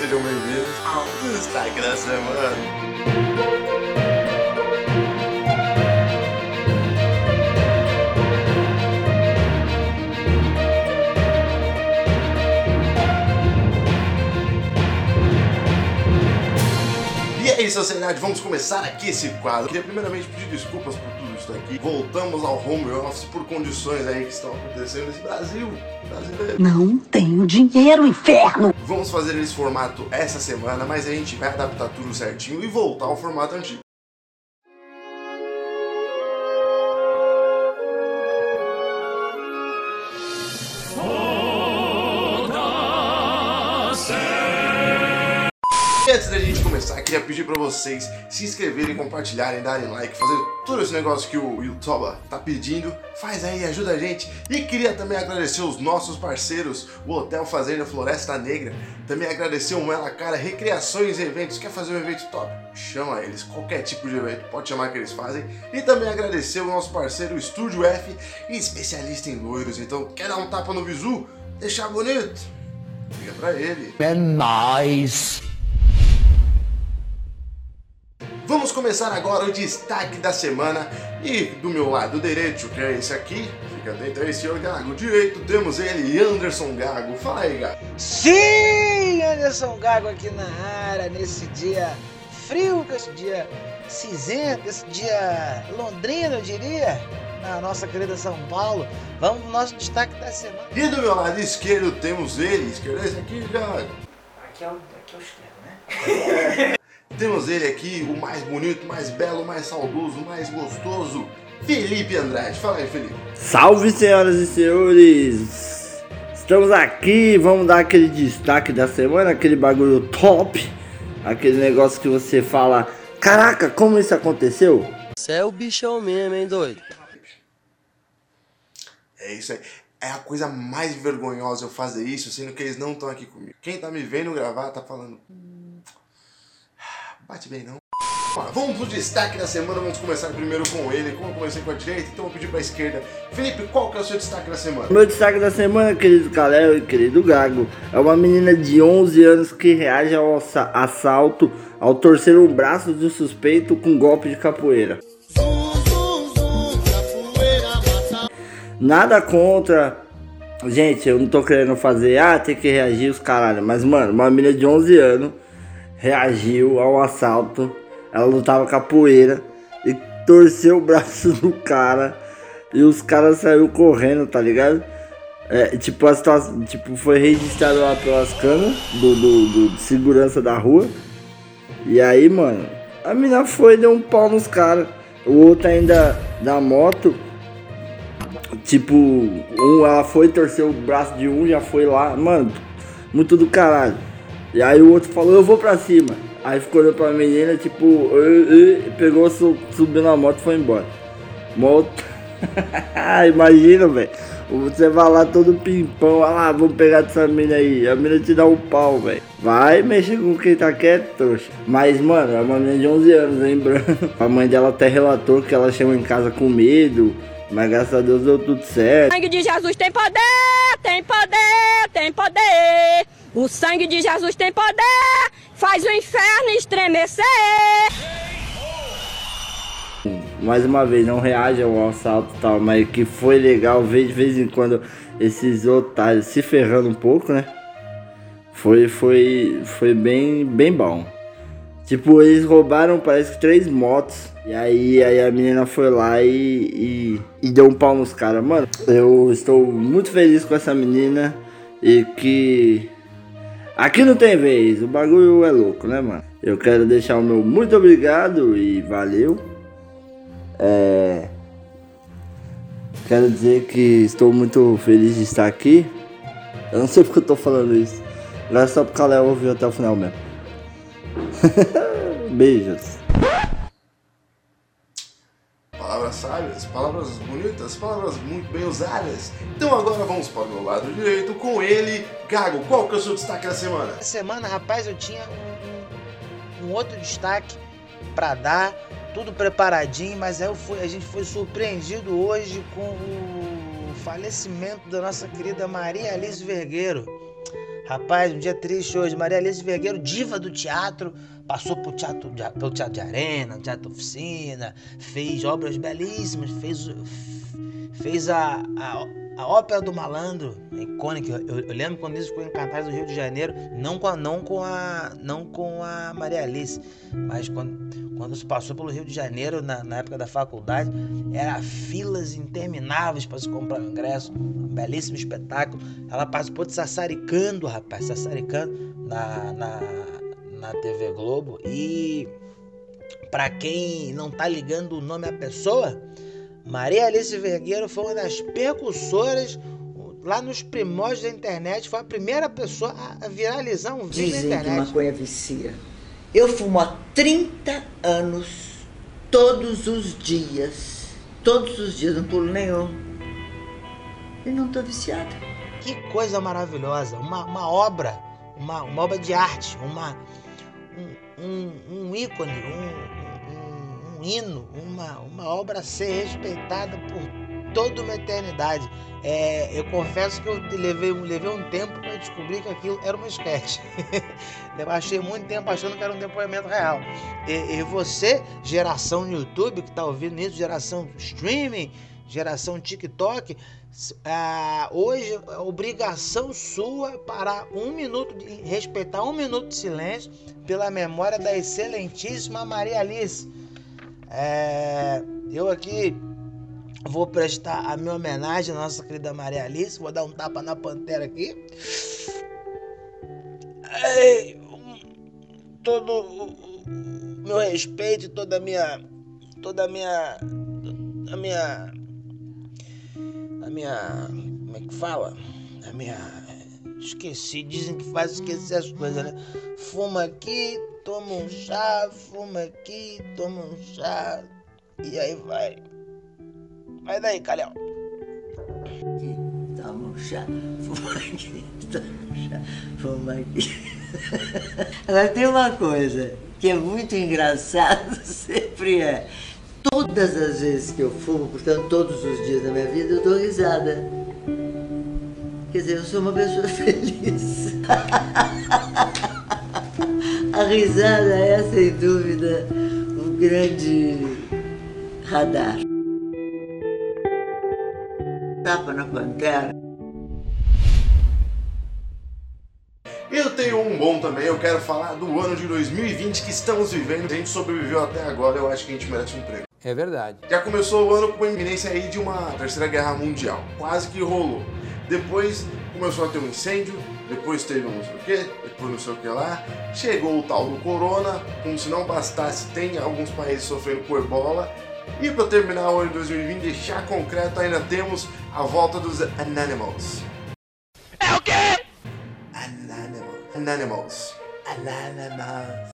sejam bem-vindos ao da Semana. E aí, sociedade, vamos começar aqui esse quadro. Queria primeiramente pedir desculpas por tudo isso aqui. Voltamos ao home office por condições aí que estão acontecendo nesse Brasil brasileiro. Não tenho dinheiro, inferno! Vamos fazer esse formato essa semana, mas a gente vai adaptar tudo certinho e voltar ao formato antigo. Queria pedir pra vocês se inscreverem, compartilharem, darem like, fazer todo esse negócio que o YouTube tá pedindo. Faz aí, ajuda a gente. E queria também agradecer os nossos parceiros, o Hotel Fazenda Floresta Negra. Também agradecer o Mela Cara Recreações e Eventos. Quer fazer um evento top? Chama eles, qualquer tipo de evento, pode chamar que eles fazem. E também agradecer o nosso parceiro Estúdio F, especialista em loiros. Então, quer dar um tapa no visu? Deixar bonito? Liga pra ele. É nóis! Vamos começar agora o destaque da semana e do meu lado direito, que é esse aqui, fica atento aí, senhor Gago. Direito temos ele, Anderson Gago. Fala aí, Gago. Sim, Anderson Gago aqui na área, nesse dia frio, esse dia cinzento, esse dia londrino, eu diria, na nossa querida São Paulo. Vamos pro nosso destaque da semana. E do meu lado esquerdo temos ele, esquerdo esse aqui, Gago. Aqui é o, aqui é o extremo, né? Temos ele aqui, o mais bonito, mais belo, mais saudoso, mais gostoso, Felipe Andrade. Fala aí, Felipe. Salve, senhoras e senhores! Estamos aqui, vamos dar aquele destaque da semana, aquele bagulho top, aquele negócio que você fala: Caraca, como isso aconteceu? Você é o bichão mesmo, hein, doido? É isso aí. É a coisa mais vergonhosa eu fazer isso, sendo que eles não estão aqui comigo. Quem tá me vendo gravar tá falando. "Hum, Bate bem não. Vamos pro destaque da semana, vamos começar primeiro com ele. Como eu comecei com a direita, então vou pedir pra esquerda. Felipe, qual que é o seu destaque da semana? Meu destaque da semana, querido Caléo e querido Gago, é uma menina de 11 anos que reage ao assa- assalto ao torcer um braço do suspeito com golpe de capoeira. Nada contra. Gente, eu não tô querendo fazer, ah, tem que reagir os caralho. Mas, mano, uma menina de 11 anos reagiu ao assalto. Ela lutava capoeira e torceu o braço do cara. E os caras saiu correndo, tá ligado? É, tipo, a situação, tipo, foi registrado lá pelas câmeras do, do, do segurança da rua. E aí, mano, a mina foi deu um pau nos caras. O outro ainda da moto, tipo, um, ela foi torcer o braço de um, já foi lá, mano, muito do caralho. E aí o outro falou, eu vou pra cima. Aí ficou olhando pra menina, tipo, pegou, su- subiu na moto e foi embora. Moto. Imagina, velho. Você vai lá todo pimpão, olha lá, vamos pegar dessa mina aí. A mina te dá um pau, velho. Vai mexer com quem tá quieto, trouxa. Mas, mano, é uma menina de 11 anos, lembrando. A mãe dela até relatou que ela chegou em casa com medo. Mas graças a Deus deu tudo certo. sangue de Jesus tem poder, tem poder, tem poder. O sangue de Jesus tem poder, faz o inferno estremecer. mais uma vez, não reage ao assalto e tal, mas que foi legal ver de vez em quando esses otários se ferrando um pouco, né? Foi, foi, foi bem, bem bom. Tipo, eles roubaram, parece que três motos. E aí, aí a menina foi lá e, e, e deu um pau nos caras. Mano, eu estou muito feliz com essa menina. E que. Aqui não tem vez, o bagulho é louco, né, mano? Eu quero deixar o meu muito obrigado e valeu. É, Quero dizer que estou muito feliz de estar aqui. Eu não sei porque eu tô falando isso. Mas é só porque a Léo ouviu até o final mesmo. Beijos. Palavras sábias, palavras bonitas, palavras muito bem usadas. Então agora vamos para o meu lado direito com ele, Gago. Qual que é o seu destaque da semana? Essa semana, rapaz, eu tinha um, um- outro destaque pra dar, tudo preparadinho, mas aí fui- a gente foi surpreendido hoje com o falecimento da nossa querida Maria Alice Vergueiro. Rapaz, um dia triste hoje. Maria Alice Vergueiro, diva do teatro, passou por teatro pelo teatro de arena, teatro oficina, fez obras belíssimas, fez, fez a, a, a ópera do malandro, icônica. Eu, eu, lembro quando isso ficou em Cantais do Rio de Janeiro, não com a, não com a, não com a Maria Alice, mas quando, quando se passou pelo Rio de Janeiro na, na época da faculdade, era filas intermináveis para se comprar ingresso, um belíssimo espetáculo. Ela participou de Sassaricando, rapaz, Sassaricando na, na, na TV Globo e para quem não tá ligando o nome à pessoa, Maria Alice Vergueiro foi uma das percussoras lá nos primórdios da internet, foi a primeira pessoa a viralizar um vídeo Dizem na internet. que maconha vicia. Eu fumo há 30 anos, todos os dias. Todos os dias, não pulo nenhum. E não tô viciada. Que coisa maravilhosa, uma, uma obra, uma, uma obra de arte, uma, um, um, um ícone, um, um, hino, uma, uma obra a ser respeitada por toda uma eternidade. É, eu confesso que eu levei, levei um tempo para descobrir que aquilo era uma sketch. eu achei muito tempo achando que era um depoimento real. E, e você, geração no YouTube, que está ouvindo isso, geração streaming, geração TikTok, ah, hoje é obrigação sua parar um minuto, de, respeitar um minuto de silêncio pela memória da excelentíssima Maria Alice. É, eu aqui vou prestar a minha homenagem à nossa querida Maria Alice, vou dar um tapa na pantera aqui. Todo o meu respeito, toda a minha, toda a minha, a minha a minha. Como é que fala? A minha. Esqueci, dizem que faz esquecer as coisas, né? Fuma aqui, toma um chá, fuma aqui, toma um chá. E aí vai. Vai daí, Calhão. Aqui, toma um chá, fuma aqui, toma um chá, fuma aqui. Agora tem uma coisa que é muito engraçado, sempre é. Todas as vezes que eu fumo, portanto, todos os dias da minha vida, eu dou risada. Quer dizer, eu sou uma pessoa feliz. A risada é, sem dúvida, um grande radar. Tapa na pantera. Eu tenho um bom também, eu quero falar do ano de 2020 que estamos vivendo. A gente sobreviveu até agora, eu acho que a gente merece um prêmio. É verdade. Já começou o ano com a iminência aí de uma terceira guerra mundial. Quase que rolou. Depois começou a ter um incêndio, depois teve um não sei o que, depois não sei o que lá. Chegou o tal do corona, como se não bastasse, tem alguns países sofrendo com ebola. E para terminar o ano de 2020, deixar concreto, ainda temos a volta dos Anonymous. É o quê? Anonymous. Anonymous. Anonymous.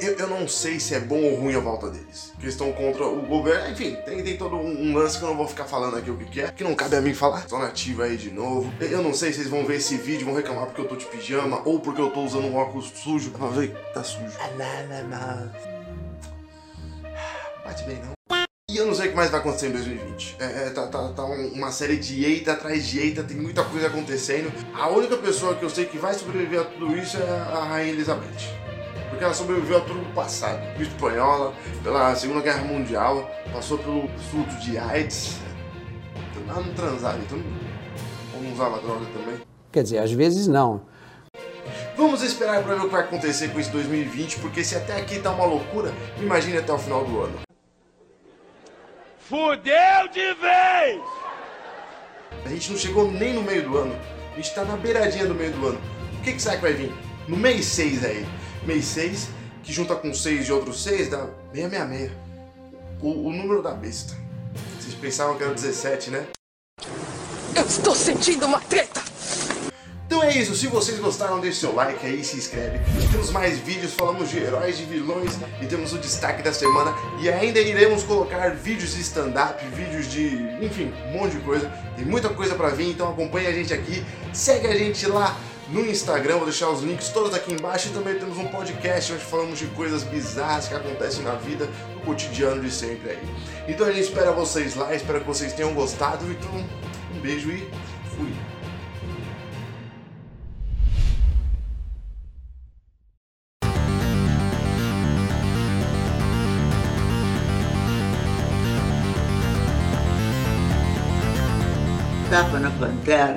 Eu, eu não sei se é bom ou ruim a volta deles. Que eles estão contra o governo. Enfim, tem, tem todo um, um lance que eu não vou ficar falando aqui o que, que é. Que não cabe a mim falar. Tô nativo aí de novo. Eu, não sei se vocês vão ver esse vídeo vão reclamar porque eu tô de pijama ou porque eu tô usando um óculos sujo. Pra ver que tá sujo. Anonymous. Bate bem, não? E eu não sei o que mais vai acontecer em 2020. É, é, tá, tá, tá um- uma série de eita atrás de eita, tem muita coisa acontecendo. A única pessoa que eu sei que vai sobreviver a tudo isso é a Rainha Elizabeth. Porque ela sobreviveu a tudo no passado. Espanhola, pela Segunda Guerra Mundial, passou pelo surto de AIDS. Ela não transava, então ou não usava droga também. Quer dizer, às vezes não. Vamos esperar pra ver o que vai acontecer com esse 2020, porque se até aqui tá uma loucura, imagine até o final do ano. Fudeu de vez! A gente não chegou nem no meio do ano. A gente tá na beiradinha do meio do ano. O que, que será que vai vir? No mês 6 aí. Mês 6, que junta com 6 de outros 6, dá 666. O, o número da besta. Vocês pensavam que era 17, né? Eu estou sentindo uma treta! Então é isso, se vocês gostaram, deixe seu like aí, se inscreve. Temos mais vídeos, falamos de heróis, de vilões e temos o destaque da semana. E ainda iremos colocar vídeos de stand-up, vídeos de. enfim, um monte de coisa. Tem muita coisa pra vir, então acompanhe a gente aqui. Segue a gente lá no Instagram, vou deixar os links todos aqui embaixo e também temos um podcast onde falamos de coisas bizarras que acontecem na vida, no cotidiano de sempre aí. Então a gente espera vocês lá, espero que vocês tenham gostado. Então, um beijo e fui! tapa na pantera.